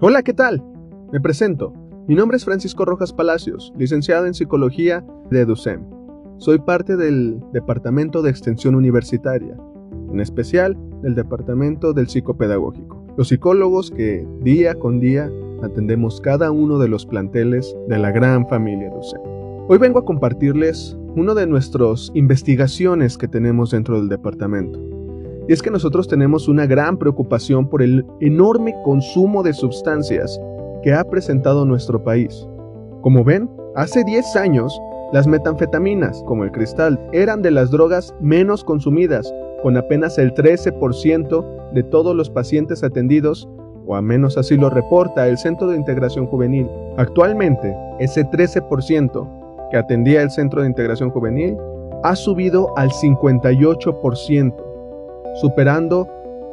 Hola, ¿qué tal? Me presento. Mi nombre es Francisco Rojas Palacios, licenciado en Psicología de EDUCEM. Soy parte del Departamento de Extensión Universitaria, en especial del Departamento del Psicopedagógico. Los psicólogos que día con día atendemos cada uno de los planteles de la gran familia EDUCEM. Hoy vengo a compartirles una de nuestras investigaciones que tenemos dentro del departamento. Y es que nosotros tenemos una gran preocupación por el enorme consumo de sustancias que ha presentado nuestro país. Como ven, hace 10 años, las metanfetaminas, como el cristal, eran de las drogas menos consumidas, con apenas el 13% de todos los pacientes atendidos, o a menos así lo reporta el Centro de Integración Juvenil. Actualmente, ese 13% que atendía el Centro de Integración Juvenil ha subido al 58%, superando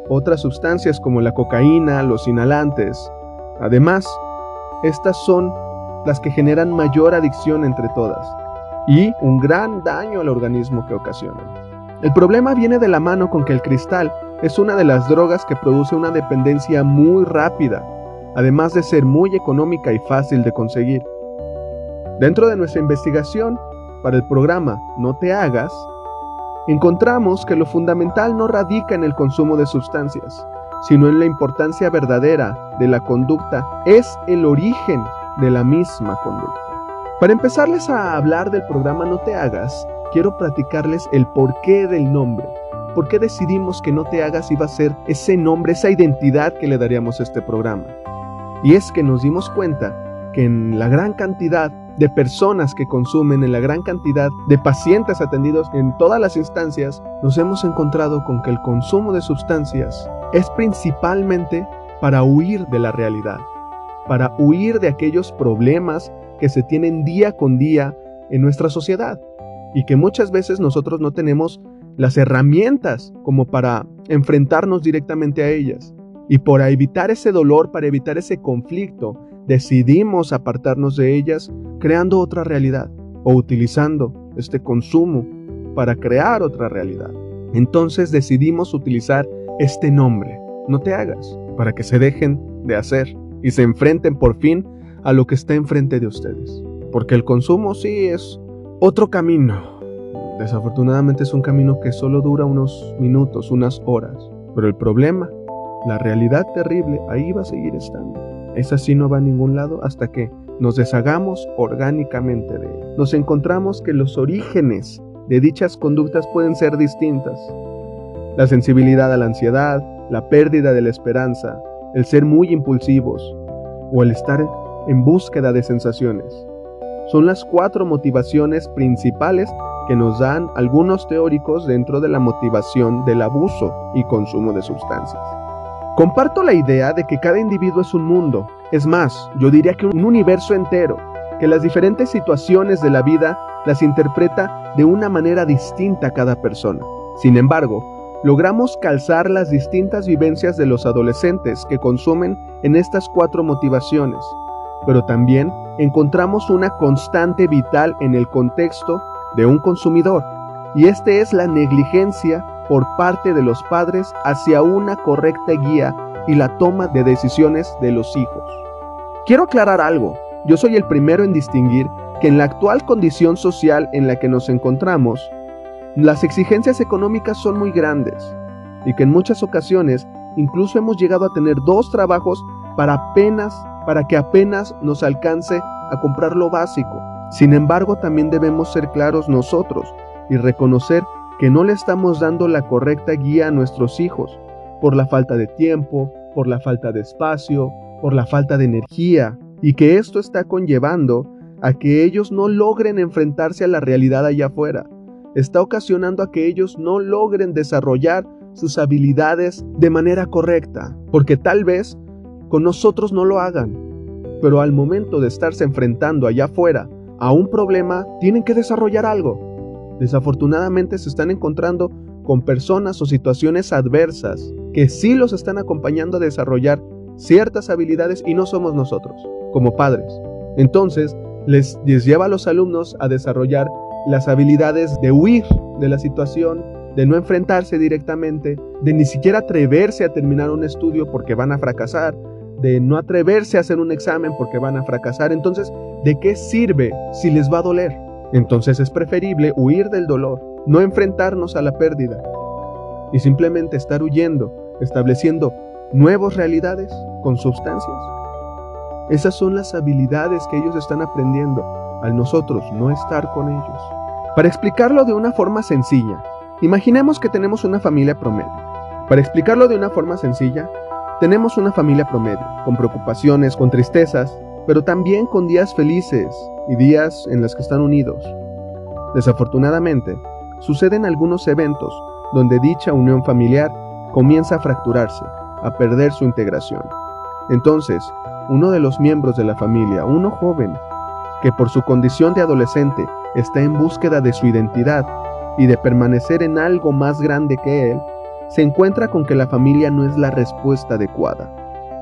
otras sustancias como la cocaína, los inhalantes. Además, estas son las que generan mayor adicción entre todas y un gran daño al organismo que ocasionan. El problema viene de la mano con que el cristal es una de las drogas que produce una dependencia muy rápida, además de ser muy económica y fácil de conseguir. Dentro de nuestra investigación, para el programa No te hagas, encontramos que lo fundamental no radica en el consumo de sustancias, sino en la importancia verdadera de la conducta, es el origen de la misma conducta. Para empezarles a hablar del programa No te hagas, quiero platicarles el porqué del nombre. ¿Por qué decidimos que No te hagas iba a ser ese nombre, esa identidad que le daríamos a este programa? Y es que nos dimos cuenta que en la gran cantidad de personas que consumen, en la gran cantidad de pacientes atendidos en todas las instancias, nos hemos encontrado con que el consumo de sustancias es principalmente para huir de la realidad, para huir de aquellos problemas que se tienen día con día en nuestra sociedad y que muchas veces nosotros no tenemos las herramientas como para enfrentarnos directamente a ellas. Y por evitar ese dolor, para evitar ese conflicto, decidimos apartarnos de ellas creando otra realidad o utilizando este consumo para crear otra realidad. Entonces decidimos utilizar este nombre, no te hagas, para que se dejen de hacer y se enfrenten por fin a lo que está enfrente de ustedes. Porque el consumo sí es otro camino. Desafortunadamente es un camino que solo dura unos minutos, unas horas. Pero el problema, la realidad terrible, ahí va a seguir estando. Esa sí no va a ningún lado hasta que nos deshagamos orgánicamente de él. Nos encontramos que los orígenes de dichas conductas pueden ser distintas. La sensibilidad a la ansiedad, la pérdida de la esperanza, el ser muy impulsivos o el estar en búsqueda de sensaciones. Son las cuatro motivaciones principales que nos dan algunos teóricos dentro de la motivación del abuso y consumo de sustancias. Comparto la idea de que cada individuo es un mundo, es más, yo diría que un universo entero, que las diferentes situaciones de la vida las interpreta de una manera distinta cada persona. Sin embargo, logramos calzar las distintas vivencias de los adolescentes que consumen en estas cuatro motivaciones, pero también encontramos una constante vital en el contexto de un consumidor, y este es la negligencia por parte de los padres hacia una correcta guía y la toma de decisiones de los hijos. Quiero aclarar algo, yo soy el primero en distinguir que en la actual condición social en la que nos encontramos, las exigencias económicas son muy grandes y que en muchas ocasiones incluso hemos llegado a tener dos trabajos para apenas para que apenas nos alcance a comprar lo básico. Sin embargo, también debemos ser claros nosotros y reconocer que no le estamos dando la correcta guía a nuestros hijos por la falta de tiempo, por la falta de espacio, por la falta de energía, y que esto está conllevando a que ellos no logren enfrentarse a la realidad allá afuera. Está ocasionando a que ellos no logren desarrollar sus habilidades de manera correcta, porque tal vez con nosotros no lo hagan, pero al momento de estarse enfrentando allá afuera a un problema, tienen que desarrollar algo. Desafortunadamente se están encontrando con personas o situaciones adversas que sí los están acompañando a desarrollar ciertas habilidades y no somos nosotros, como padres. Entonces, les, lleva a los alumnos a desarrollar las habilidades de huir de la situación, de no enfrentarse directamente, de ni siquiera atreverse a terminar un estudio porque van a fracasar, de no atreverse a hacer un examen porque van a fracasar. Entonces, ¿de qué sirve si les va a doler? Entonces es preferible huir del dolor, no enfrentarnos a la pérdida y simplemente estar huyendo, estableciendo nuevas realidades con sustancias. Esas son las habilidades que ellos están aprendiendo al nosotros no estar con ellos. Para explicarlo de una forma sencilla, imaginemos que tenemos una familia promedio. Para explicarlo de una forma sencilla, tenemos una familia promedio, con preocupaciones, con tristezas, pero también con días felices y días en los que están unidos. Desafortunadamente, suceden algunos eventos donde dicha unión familiar comienza a fracturarse, a perder su integración. Entonces, uno de los miembros de la familia, uno joven, que por su condición de adolescente está en búsqueda de su identidad y de permanecer en algo más grande que él, se encuentra con que la familia no es la respuesta adecuada.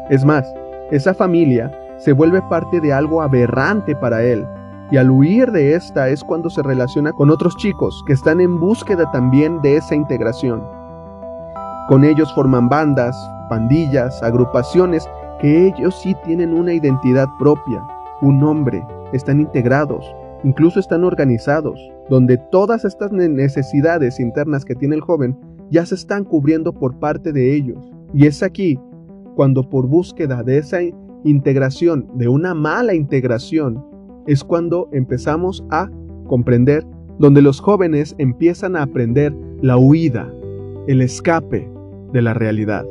Es más, esa familia se vuelve parte de algo aberrante para él, y al huir de esta es cuando se relaciona con otros chicos que están en búsqueda también de esa integración. Con ellos forman bandas, pandillas, agrupaciones que ellos sí tienen una identidad propia, un nombre, están integrados, incluso están organizados, donde todas estas necesidades internas que tiene el joven ya se están cubriendo por parte de ellos. Y es aquí cuando por búsqueda de esa integración, de una mala integración, es cuando empezamos a comprender, donde los jóvenes empiezan a aprender la huida, el escape de la realidad,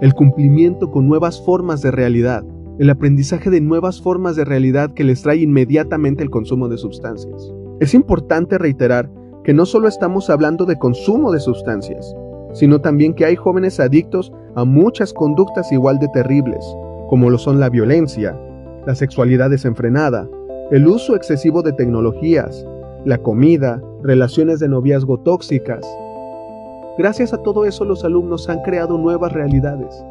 el cumplimiento con nuevas formas de realidad, el aprendizaje de nuevas formas de realidad que les trae inmediatamente el consumo de sustancias. Es importante reiterar que no solo estamos hablando de consumo de sustancias, sino también que hay jóvenes adictos a muchas conductas igual de terribles, como lo son la violencia, la sexualidad desenfrenada, el uso excesivo de tecnologías, la comida, relaciones de noviazgo tóxicas. Gracias a todo eso los alumnos han creado nuevas realidades,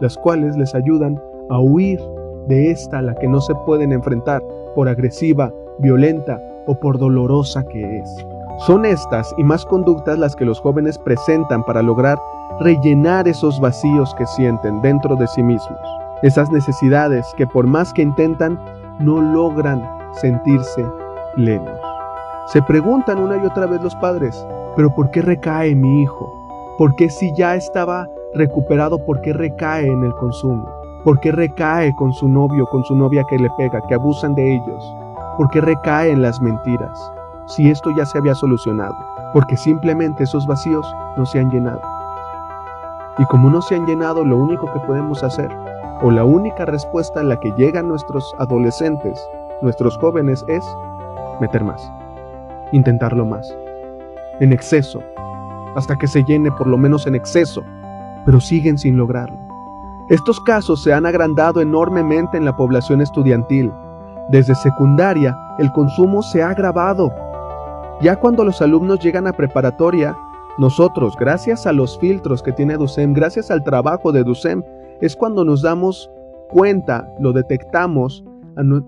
las cuales les ayudan a huir de esta a la que no se pueden enfrentar por agresiva, violenta o por dolorosa que es. Son estas y más conductas las que los jóvenes presentan para lograr rellenar esos vacíos que sienten dentro de sí mismos, esas necesidades que por más que intentan no logran sentirse plenos. Se preguntan una y otra vez los padres, pero ¿por qué recae mi hijo? ¿Por qué si ya estaba recuperado, por qué recae en el consumo? ¿Por qué recae con su novio, con su novia que le pega, que abusan de ellos? ¿Por qué recae en las mentiras? Si esto ya se había solucionado, porque simplemente esos vacíos no se han llenado. Y como no se han llenado, lo único que podemos hacer, o la única respuesta en la que llegan nuestros adolescentes, nuestros jóvenes, es meter más, intentarlo más, en exceso, hasta que se llene por lo menos en exceso, pero siguen sin lograrlo. Estos casos se han agrandado enormemente en la población estudiantil. Desde secundaria, el consumo se ha agravado. Ya cuando los alumnos llegan a preparatoria, nosotros, gracias a los filtros que tiene DUSEM, gracias al trabajo de DUSEM, es cuando nos damos cuenta, lo detectamos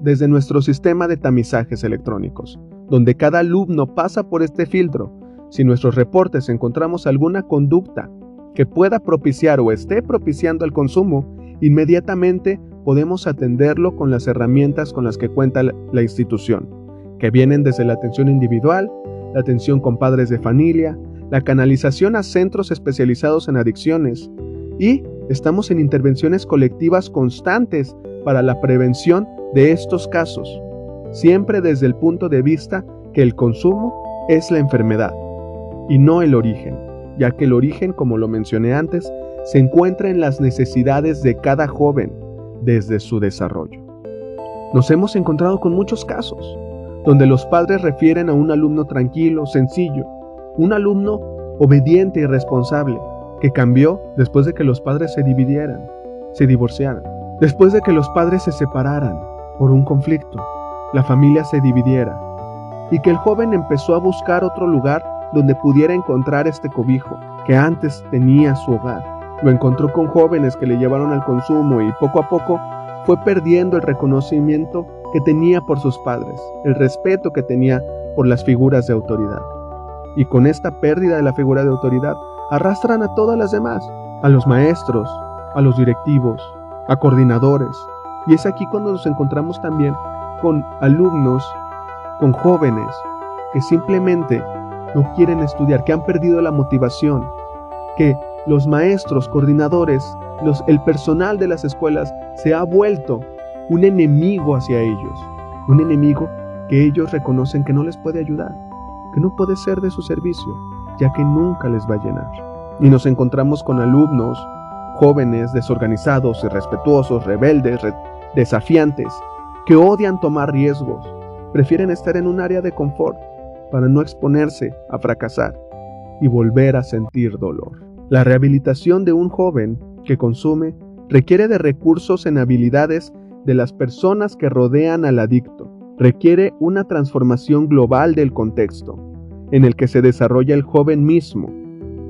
desde nuestro sistema de tamizajes electrónicos, donde cada alumno pasa por este filtro. Si en nuestros reportes encontramos alguna conducta que pueda propiciar o esté propiciando el consumo, inmediatamente podemos atenderlo con las herramientas con las que cuenta la institución, que vienen desde la atención individual, la atención con padres de familia, la canalización a centros especializados en adicciones y estamos en intervenciones colectivas constantes para la prevención de estos casos, siempre desde el punto de vista que el consumo es la enfermedad y no el origen ya que el origen, como lo mencioné antes, se encuentra en las necesidades de cada joven desde su desarrollo. Nos hemos encontrado con muchos casos, donde los padres refieren a un alumno tranquilo, sencillo, un alumno obediente y responsable, que cambió después de que los padres se dividieran, se divorciaran, después de que los padres se separaran por un conflicto, la familia se dividiera, y que el joven empezó a buscar otro lugar donde pudiera encontrar este cobijo que antes tenía su hogar. Lo encontró con jóvenes que le llevaron al consumo y poco a poco fue perdiendo el reconocimiento que tenía por sus padres, el respeto que tenía por las figuras de autoridad. Y con esta pérdida de la figura de autoridad, arrastran a todas las demás, a los maestros, a los directivos, a coordinadores. Y es aquí cuando nos encontramos también con alumnos, con jóvenes que simplemente no quieren estudiar, que han perdido la motivación, que los maestros, coordinadores, el personal de las escuelas se ha vuelto un enemigo hacia ellos, un enemigo que ellos reconocen que no les puede ayudar, que no puede ser de su servicio, ya que nunca les va a llenar. Y nos encontramos con alumnos jóvenes desorganizados, irrespetuosos, rebeldes, desafiantes, que odian tomar riesgos, prefieren estar en un área de confort para no exponerse a fracasar y volver a sentir dolor. La rehabilitación de un joven que consume requiere de recursos en habilidades de las personas que rodean al adicto. Requiere una transformación global del contexto en el que se desarrolla el joven mismo,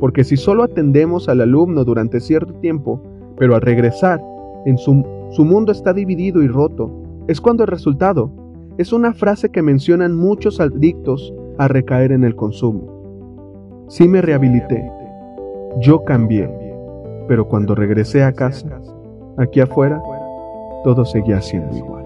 porque si solo atendemos al alumno durante cierto tiempo, pero al regresar, en su, su mundo está dividido y roto, es cuando el resultado es una frase que mencionan muchos adictos a recaer en el consumo. Sí me rehabilité, yo cambié, pero cuando regresé a casa, aquí afuera, todo seguía siendo igual.